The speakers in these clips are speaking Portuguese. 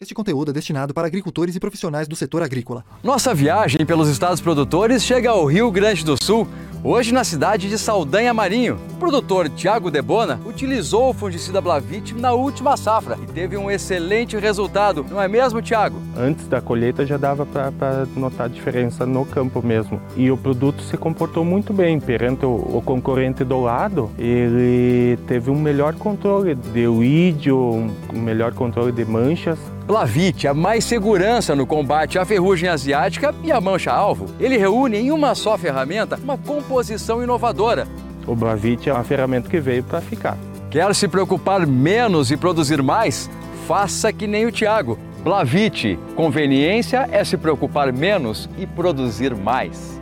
Este conteúdo é destinado para agricultores e profissionais do setor agrícola. Nossa viagem pelos estados produtores chega ao Rio Grande do Sul, hoje na cidade de Saldanha Marinho. O produtor Tiago Debona utilizou o fungicida Blavit na última safra e teve um excelente resultado, não é mesmo, Tiago? Antes da colheita já dava para notar a diferença no campo mesmo. E o produto se comportou muito bem perante o, o concorrente do lado. Ele teve um melhor controle de weed, um melhor controle de manchas Blavit, a mais segurança no combate à ferrugem asiática e à mancha-alvo. Ele reúne em uma só ferramenta uma composição inovadora. O Blavit é uma ferramenta que veio para ficar. Quer se preocupar menos e produzir mais? Faça que nem o Tiago. Blavit, conveniência é se preocupar menos e produzir mais.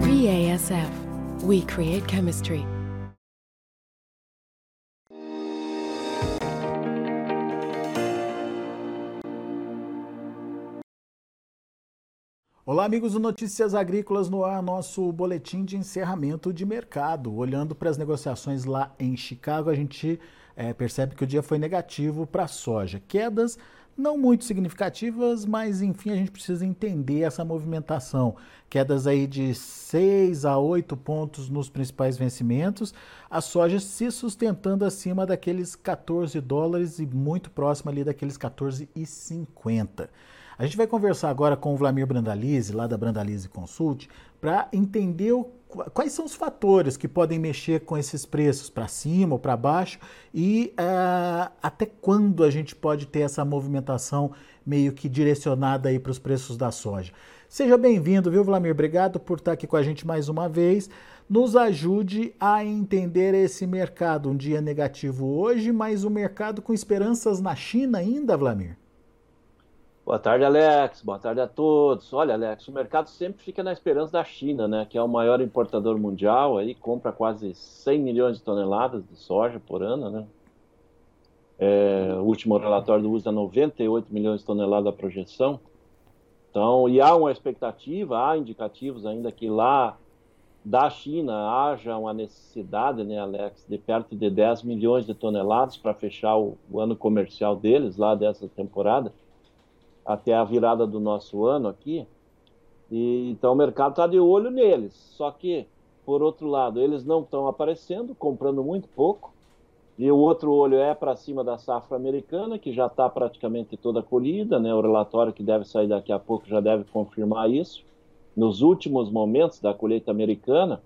BASF. We create chemistry. Olá, amigos do Notícias Agrícolas no ar, nosso boletim de encerramento de mercado. Olhando para as negociações lá em Chicago, a gente é, percebe que o dia foi negativo para a soja. Quedas não muito significativas, mas enfim, a gente precisa entender essa movimentação. Quedas aí de 6 a 8 pontos nos principais vencimentos, a soja se sustentando acima daqueles 14 dólares e muito próximo ali daqueles 14,50. A gente vai conversar agora com o Vlamir Brandalize, lá da Brandalize Consult, para entender o, quais são os fatores que podem mexer com esses preços para cima ou para baixo e uh, até quando a gente pode ter essa movimentação meio que direcionada aí para os preços da soja. Seja bem-vindo, viu, Vlamir? Obrigado por estar aqui com a gente mais uma vez. Nos ajude a entender esse mercado. Um dia negativo hoje, mas o um mercado com esperanças na China ainda, Vlamir? Boa tarde, Alex. Boa tarde a todos. Olha, Alex, o mercado sempre fica na esperança da China, né, que é o maior importador mundial, aí compra quase 100 milhões de toneladas de soja por ano, né? É, o último relatório usa 98 milhões de toneladas a projeção. Então, e há uma expectativa, há indicativos ainda que lá da China haja uma necessidade, né, Alex, de perto de 10 milhões de toneladas para fechar o, o ano comercial deles lá dessa temporada até a virada do nosso ano aqui. E, então o mercado está de olho neles. Só que, por outro lado, eles não estão aparecendo, comprando muito pouco. E o outro olho é para cima da safra americana, que já está praticamente toda colhida, né? O relatório que deve sair daqui a pouco já deve confirmar isso. Nos últimos momentos da colheita americana,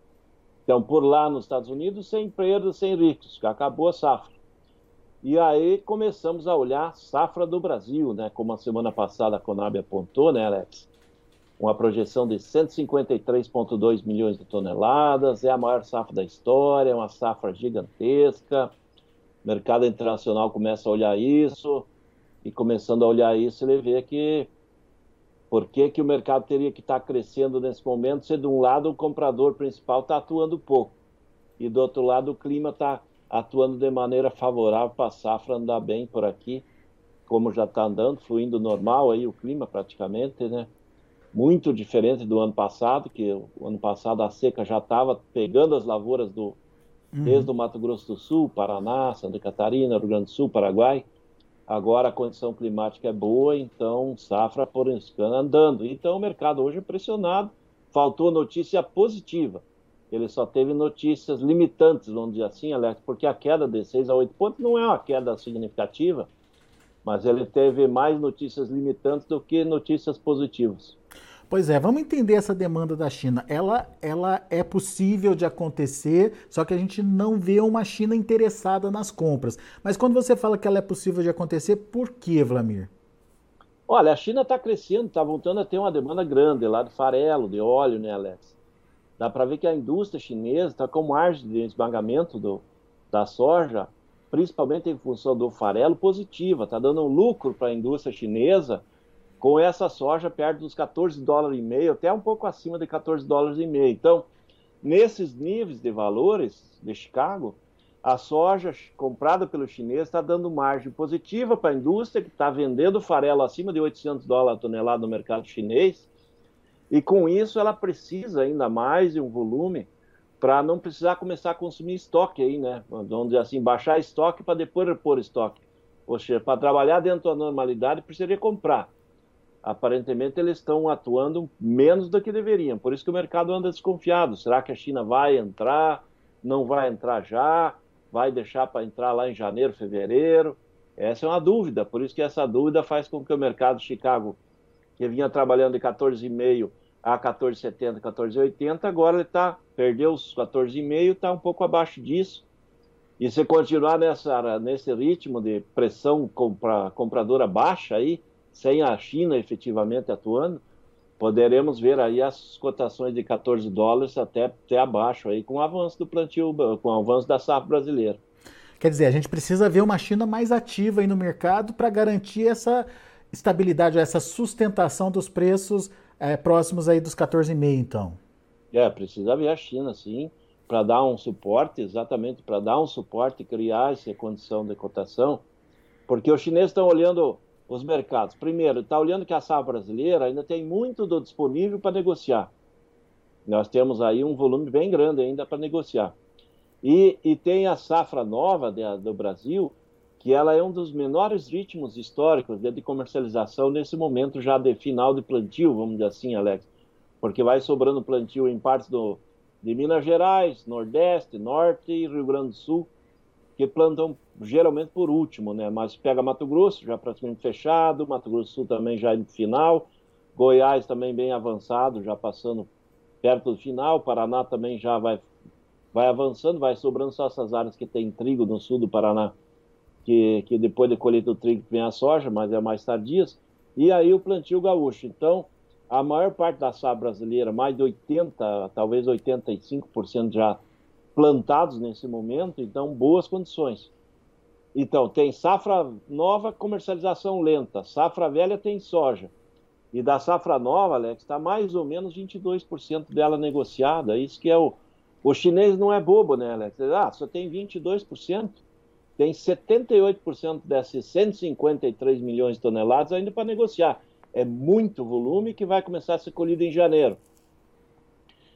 então por lá nos Estados Unidos, sem perdas, sem riscos, que acabou a safra. E aí começamos a olhar safra do Brasil, né? Como a semana passada a Conab apontou, né, Alex? Uma projeção de 153,2 milhões de toneladas, é a maior safra da história, é uma safra gigantesca. O mercado internacional começa a olhar isso, e começando a olhar isso, ele vê que por que, que o mercado teria que estar crescendo nesse momento, se de um lado o comprador principal está atuando pouco, e do outro lado o clima está atuando de maneira favorável para a safra andar bem por aqui, como já está andando, fluindo normal aí o clima praticamente, né? Muito diferente do ano passado, que o ano passado a seca já estava pegando as lavouras do uhum. desde o Mato Grosso do Sul, Paraná, Santa Catarina, Rio Grande do Sul, Paraguai. Agora a condição climática é boa, então safra por andando. Então o mercado hoje é pressionado. Faltou notícia positiva ele só teve notícias limitantes, vamos dizer assim, Alex, porque a queda de 6 a 8 pontos não é uma queda significativa, mas ele teve mais notícias limitantes do que notícias positivas. Pois é, vamos entender essa demanda da China. Ela, ela é possível de acontecer, só que a gente não vê uma China interessada nas compras. Mas quando você fala que ela é possível de acontecer, por que, Vlamir? Olha, a China está crescendo, está voltando a ter uma demanda grande lá de farelo, de óleo, né, Alex? Dá para ver que a indústria chinesa está com margem de esmagamento do, da soja, principalmente em função do farelo, positiva. Está dando um lucro para a indústria chinesa com essa soja perto dos 14 dólares e meio, até um pouco acima de 14 dólares e meio. Então, nesses níveis de valores de Chicago, a soja comprada pelo chinês está dando margem positiva para a indústria, que está vendendo farelo acima de 800 dólares a tonelada no mercado chinês, e com isso ela precisa ainda mais de um volume para não precisar começar a consumir estoque aí, né? Vamos dizer assim, baixar estoque para depois repor estoque. Ou seja, para trabalhar dentro da normalidade precisaria comprar. Aparentemente eles estão atuando menos do que deveriam, por isso que o mercado anda desconfiado. Será que a China vai entrar? Não vai entrar já? Vai deixar para entrar lá em janeiro, fevereiro? Essa é uma dúvida, por isso que essa dúvida faz com que o mercado de Chicago, que vinha trabalhando de 14,5 a 14,70, 14,80, agora ele tá, perdeu os 14,5, está um pouco abaixo disso. E se continuar nessa, nesse ritmo de pressão compra, compradora baixa aí, sem a China efetivamente atuando, poderemos ver aí as cotações de 14 dólares até, até abaixo aí com o avanço do plantio, com o avanço da safra brasileira. Quer dizer, a gente precisa ver uma China mais ativa aí no mercado para garantir essa estabilidade, essa sustentação dos preços é, próximos aí dos 14,5, então. É, precisa ver a China, sim, para dar um suporte, exatamente para dar um suporte, criar essa condição de cotação, porque os chineses estão olhando os mercados. Primeiro, está olhando que a safra brasileira ainda tem muito do disponível para negociar. Nós temos aí um volume bem grande ainda para negociar. E, e, tem a safra nova de, do Brasil, que ela é um dos menores ritmos históricos de, comercialização nesse momento já de final de plantio, vamos dizer assim, Alex, porque vai sobrando plantio em partes do, de Minas Gerais, Nordeste, Norte e Rio Grande do Sul, que plantam geralmente por último, né? Mas pega Mato Grosso, já praticamente fechado, Mato Grosso do Sul também já no final, Goiás também bem avançado, já passando perto do final, Paraná também já vai, vai avançando, vai sobrando só essas áreas que tem trigo no sul do Paraná que, que depois de colheita do trigo vem a soja, mas é mais tardias, e aí o plantio gaúcho. Então, a maior parte da safra brasileira, mais de 80, talvez 85% já plantados nesse momento, então boas condições. Então, tem safra nova, comercialização lenta, safra velha tem soja. E da safra nova, Alex, está mais ou menos 22% dela negociada. Isso que é o. O chinês não é bobo, né, Alex? Ah, só tem 22% tem 78% desses 153 milhões de toneladas ainda para negociar. É muito volume que vai começar a ser colhido em janeiro.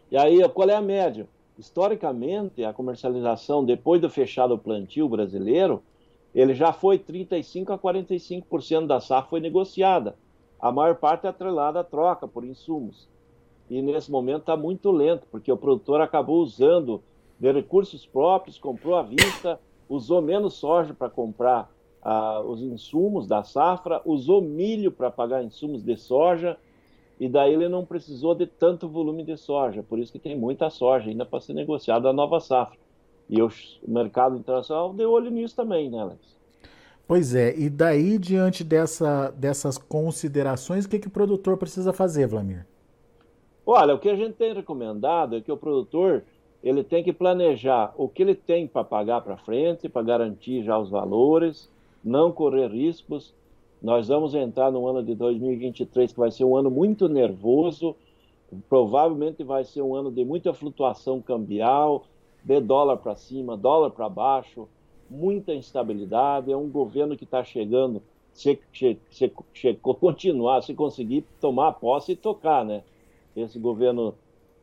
E aí, qual é a média? Historicamente, a comercialização, depois do fechado plantio brasileiro, ele já foi 35% a 45% da safra foi negociada. A maior parte é atrelada à troca por insumos. E nesse momento está muito lento, porque o produtor acabou usando de recursos próprios, comprou à vista, usou menos soja para comprar ah, os insumos da safra, usou milho para pagar insumos de soja, e daí ele não precisou de tanto volume de soja, por isso que tem muita soja ainda para ser negociada a nova safra. E o mercado internacional deu olho nisso também, né, Alex? Pois é, e daí, diante dessa, dessas considerações, o que, que o produtor precisa fazer, Vlamir? Olha, o que a gente tem recomendado é que o produtor ele tem que planejar o que ele tem para pagar para frente, para garantir já os valores, não correr riscos. Nós vamos entrar no ano de 2023, que vai ser um ano muito nervoso, provavelmente vai ser um ano de muita flutuação cambial, de dólar para cima, dólar para baixo, muita instabilidade. É um governo que está chegando, se, se, se, se, continuar, se conseguir tomar posse e tocar, né? Esse governo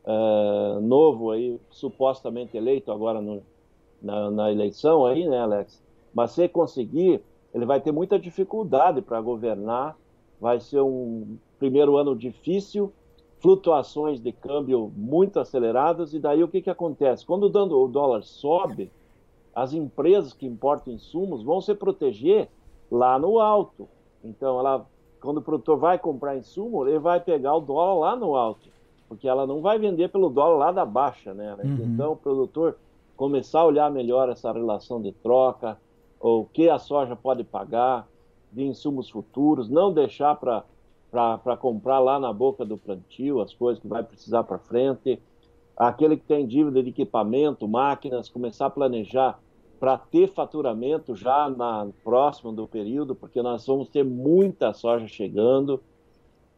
uh, novo aí, supostamente eleito agora no, na, na, eleição aí, né, Alex? Mas se conseguir, ele vai ter muita dificuldade para governar, vai ser um primeiro ano difícil, flutuações de câmbio muito aceleradas, e daí o que, que acontece? Quando o dólar sobe, as empresas que importam insumos vão se proteger lá no alto. Então, ela, quando o produtor vai comprar insumo, ele vai pegar o dólar lá no alto porque ela não vai vender pelo dólar lá da baixa, né? Uhum. Então, o produtor começar a olhar melhor essa relação de troca, o que a soja pode pagar de insumos futuros, não deixar para comprar lá na boca do plantio as coisas que vai precisar para frente. Aquele que tem dívida de equipamento, máquinas, começar a planejar para ter faturamento já na próximo do período, porque nós vamos ter muita soja chegando.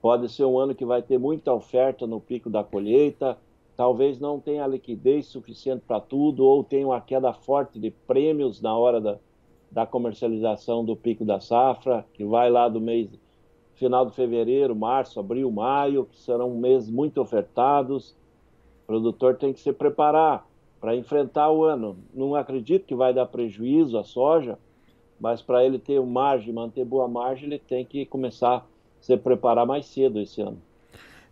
Pode ser um ano que vai ter muita oferta no pico da colheita, talvez não tenha liquidez suficiente para tudo, ou tenha uma queda forte de prêmios na hora da, da comercialização do pico da safra, que vai lá do mês final de fevereiro, março, abril, maio, que serão meses muito ofertados. O produtor tem que se preparar. para enfrentar o ano. Não acredito que vai dar prejuízo à soja, mas para ele ter margem, manter boa margem, ele tem que começar se preparar mais cedo esse ano.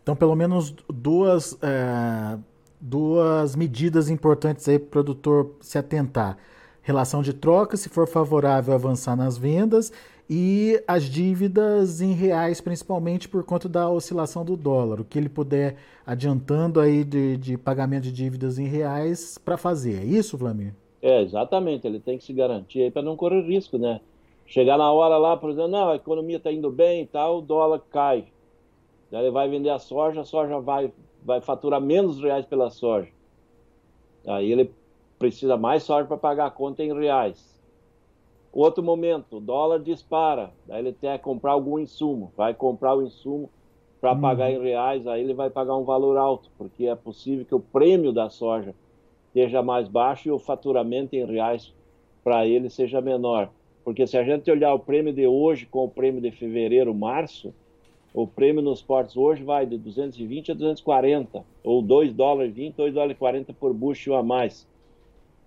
Então, pelo menos duas, é, duas medidas importantes aí para o produtor se atentar. Relação de troca, se for favorável, avançar nas vendas e as dívidas em reais, principalmente por conta da oscilação do dólar. O que ele puder adiantando aí de, de pagamento de dívidas em reais para fazer. É isso, Vlamir? É, exatamente. Ele tem que se garantir aí para não correr risco, né? Chegar na hora lá, por exemplo, não, a economia está indo bem e tal, o dólar cai. Daí ele vai vender a soja, a soja vai, vai faturar menos reais pela soja. Aí ele precisa mais soja para pagar a conta em reais. Outro momento, o dólar dispara, daí ele quer comprar algum insumo, vai comprar o insumo para uhum. pagar em reais, aí ele vai pagar um valor alto, porque é possível que o prêmio da soja esteja mais baixo e o faturamento em reais para ele seja menor. Porque se a gente olhar o prêmio de hoje com o prêmio de fevereiro, março, o prêmio nos portos hoje vai de 220 a 240, ou 2 dólares 20, 2 dólares 40 por bushel a mais.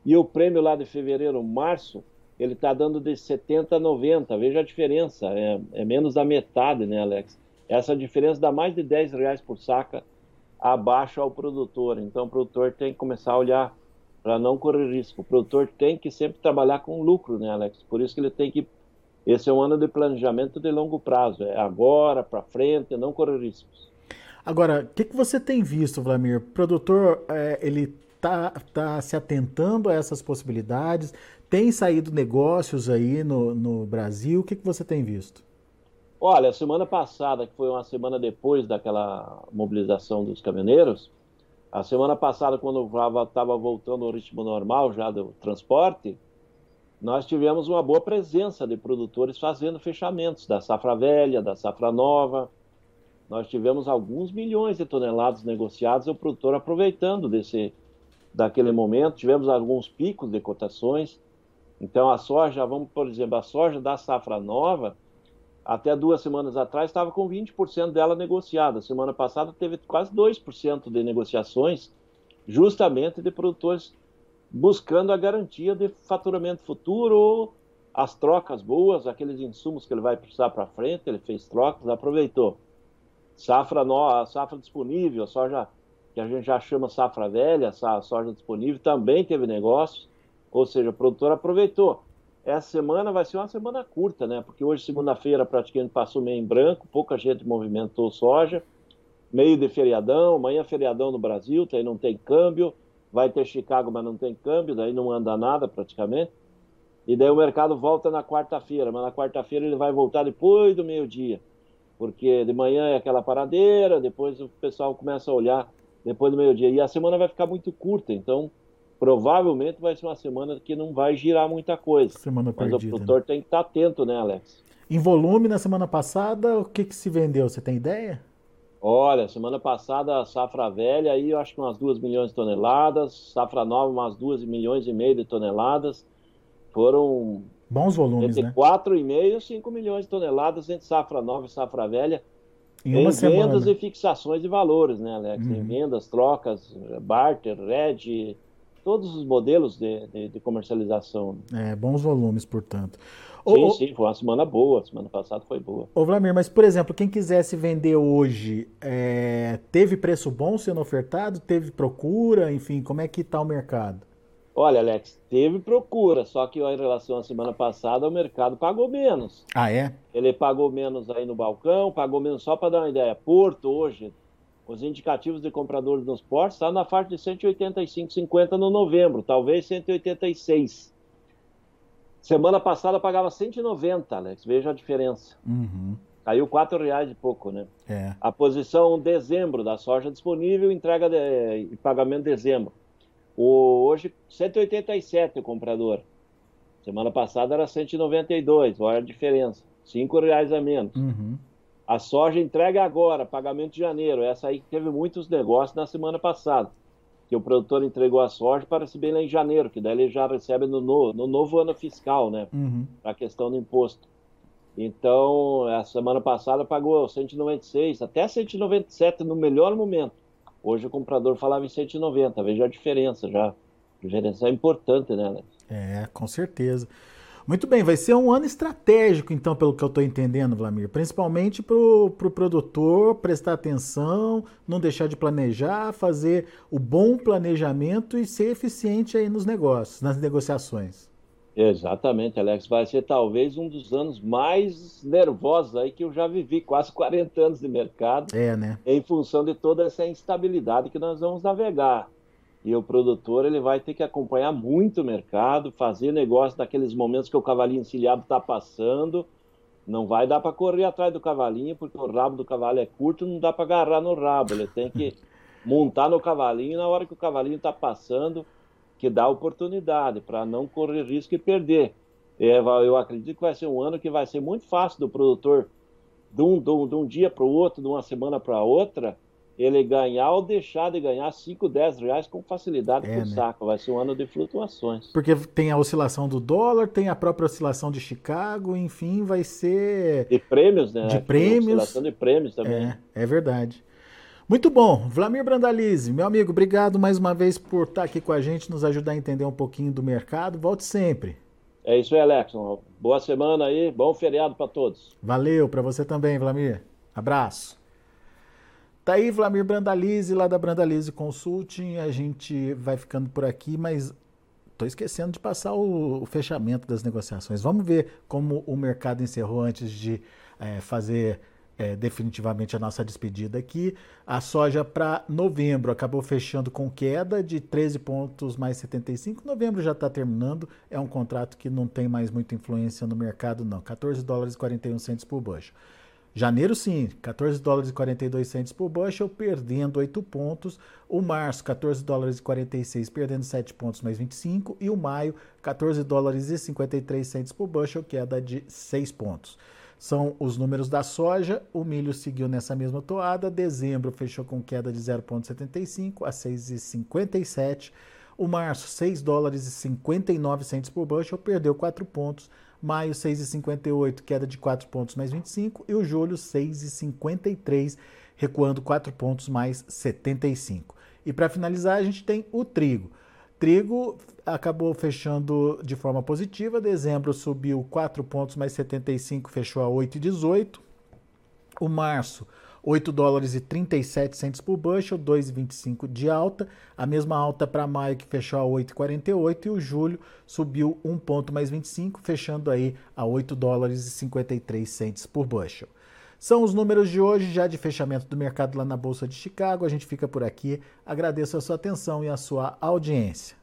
E o prêmio lá de fevereiro, março, ele está dando de 70 a 90. Veja a diferença, é, é, menos da metade, né, Alex? Essa diferença dá mais de 10 reais por saca abaixo ao produtor. Então, o produtor tem que começar a olhar para não correr risco. O produtor tem que sempre trabalhar com lucro, né, Alex? Por isso que ele tem que. Esse é um ano de planejamento de longo prazo. É agora, para frente, não correr riscos. Agora, o que, que você tem visto, Vlamir? O produtor, é, ele está tá se atentando a essas possibilidades? Tem saído negócios aí no, no Brasil? O que, que você tem visto? Olha, semana passada, que foi uma semana depois daquela mobilização dos caminhoneiros, a semana passada, quando estava voltando ao ritmo normal já do transporte, nós tivemos uma boa presença de produtores fazendo fechamentos da safra velha, da safra nova. Nós tivemos alguns milhões de toneladas negociados e o produtor aproveitando desse daquele momento. Tivemos alguns picos de cotações. Então a soja, vamos por exemplo, a soja da safra nova, até duas semanas atrás estava com 20% dela negociada. Semana passada teve quase 2% de negociações, justamente de produtores buscando a garantia de faturamento futuro as trocas boas, aqueles insumos que ele vai precisar para frente, ele fez trocas, aproveitou. Safra nova, safra disponível, soja que a gente já chama safra velha, soja disponível, também teve negócios. Ou seja, o produtor aproveitou. Essa semana vai ser uma semana curta, né? Porque hoje, segunda-feira, praticamente passou meio em branco, pouca gente movimentou soja, meio de feriadão, amanhã feriadão no Brasil, daí não tem câmbio, vai ter Chicago, mas não tem câmbio, daí não anda nada praticamente. E daí o mercado volta na quarta-feira, mas na quarta-feira ele vai voltar depois do meio-dia, porque de manhã é aquela paradeira, depois o pessoal começa a olhar depois do meio-dia. E a semana vai ficar muito curta, então provavelmente vai ser uma semana que não vai girar muita coisa. Semana Mas perdida, o produtor né? tem que estar atento, né, Alex? Em volume, na semana passada, o que, que se vendeu? Você tem ideia? Olha, semana passada a safra velha aí eu acho que umas 2 milhões de toneladas, safra nova umas 2 milhões e meio de toneladas. Foram bons volumes, entre né? 4,5 e 5 milhões de toneladas entre safra nova e safra velha. Em em semana. vendas e fixações de valores, né, Alex? Em Uhum. vendas, trocas, barter, red, todos os modelos de, de- de comercialização. É, bons volumes, portanto. Sim, sim, foi uma semana boa. Semana passada foi boa. ô, Vlamir, mas por exemplo, quem quisesse vender hoje, é, teve preço bom sendo ofertado? Teve procura? Enfim, como é que está o mercado? Olha, Alex, teve procura, só que em relação à semana passada, o mercado pagou menos. Ah, é? Ele pagou menos aí no balcão, pagou menos só para dar uma ideia. Porto hoje, os indicativos de compradores nos portos estão na faixa de 185,50 no novembro, talvez 186. Semana passada pagava 190, Alex. Veja a diferença. Uhum. Caiu R$ reais e pouco, né? É. A posição dezembro da soja disponível, entrega de, e pagamento dezembro. O, hoje, 187 o comprador. Semana passada era 192, olha a diferença. R$ reais a menos. Uhum. A soja entrega agora, pagamento de janeiro. Essa aí que teve muitos negócios na semana passada. Que o produtor entregou a soja para se bem lá em janeiro, que daí ele já recebe no, no, no novo ano fiscal, né? Uhum. A questão do imposto. Então, a semana passada pagou 196, até 197 no melhor momento. Hoje o comprador falava em 190, veja a diferença, já, Diferencial importante, né, Alex? É, com certeza. Muito bem, vai ser um ano estratégico, então, pelo que eu estou entendendo, Vlamir. Principalmente para o pro produtor prestar atenção, não deixar de planejar, fazer o bom planejamento e ser eficiente aí nos negócios, nas negociações. Exatamente, Alex. Vai ser talvez um dos anos mais nervosos aí que eu já vivi, quase 40 anos de mercado. É, né? Em função de toda essa instabilidade que nós vamos navegar. E o produtor ele vai ter que acompanhar muito o mercado, fazer negócio daqueles momentos que o cavalinho encilhado está passando. Não vai dar para correr atrás do cavalinho, porque o rabo do cavalo é curto, não dá para agarrar no rabo. Ele tem que montar no cavalinho na hora que o cavalinho está passando, que dá oportunidade para não correr risco e perder. É, eu acredito que vai ser um ano que vai ser muito fácil do produtor, de um, de um, de um dia para o outro, de uma semana para outra, ele ganhar ou deixar de ganhar 5, 10 reais com facilidade é, pro né? saco. Vai ser um ano de flutuações. Porque tem a oscilação do dólar, tem a própria oscilação de Chicago, enfim, vai ser. De prêmios, né? De prêmios. Oscilação de prêmios também. É, é verdade. Muito bom. Vlamir Brandalize, meu amigo, obrigado mais uma vez por estar aqui com a gente, nos ajudar a entender um pouquinho do mercado. Volte sempre. É isso aí, Alex. Boa semana aí, bom feriado para todos. Valeu, para você também, Vlamir. Abraço. Tá aí Vlamir Brandalize, lá da Brandalize Consulting. A gente vai ficando por aqui, mas tô esquecendo de passar o, o fechamento das negociações. Vamos ver como o mercado encerrou antes de é, fazer é, definitivamente a nossa despedida aqui. A soja para novembro acabou fechando com queda de 13 pontos mais 75. Novembro já está terminando, é um contrato que não tem mais muita influência no mercado, não. 14 dólares e 41 centos por bushel. Janeiro, sim, 14 dólares e 42 centos por bushel, perdendo 8 pontos. O março, 14 dólares e 46, perdendo 7 pontos mais 25. E o maio, 14 dólares e 53 centos por bushel, queda de 6 pontos. São os números da soja. O milho seguiu nessa mesma toada. Dezembro fechou com queda de 0,75 a 6,57. O março, 6 dólares e 59 centos por bushel, perdeu 4 pontos. Maio 6,58, queda de 4 pontos mais 25. E o julho 6,53, recuando 4 pontos mais 75. E para finalizar, a gente tem o trigo. Trigo acabou fechando de forma positiva. Dezembro subiu 4 pontos mais 75, fechou a 8,18. O março 8 dólares e 37 centos por bushel, 2,25 de alta. A mesma alta para maio que fechou a 8,48 e o julho subiu 1 ponto mais 25, fechando aí a 8 dólares e 53 centos por bushel. São os números de hoje, já de fechamento do mercado lá na Bolsa de Chicago. A gente fica por aqui. Agradeço a sua atenção e a sua audiência.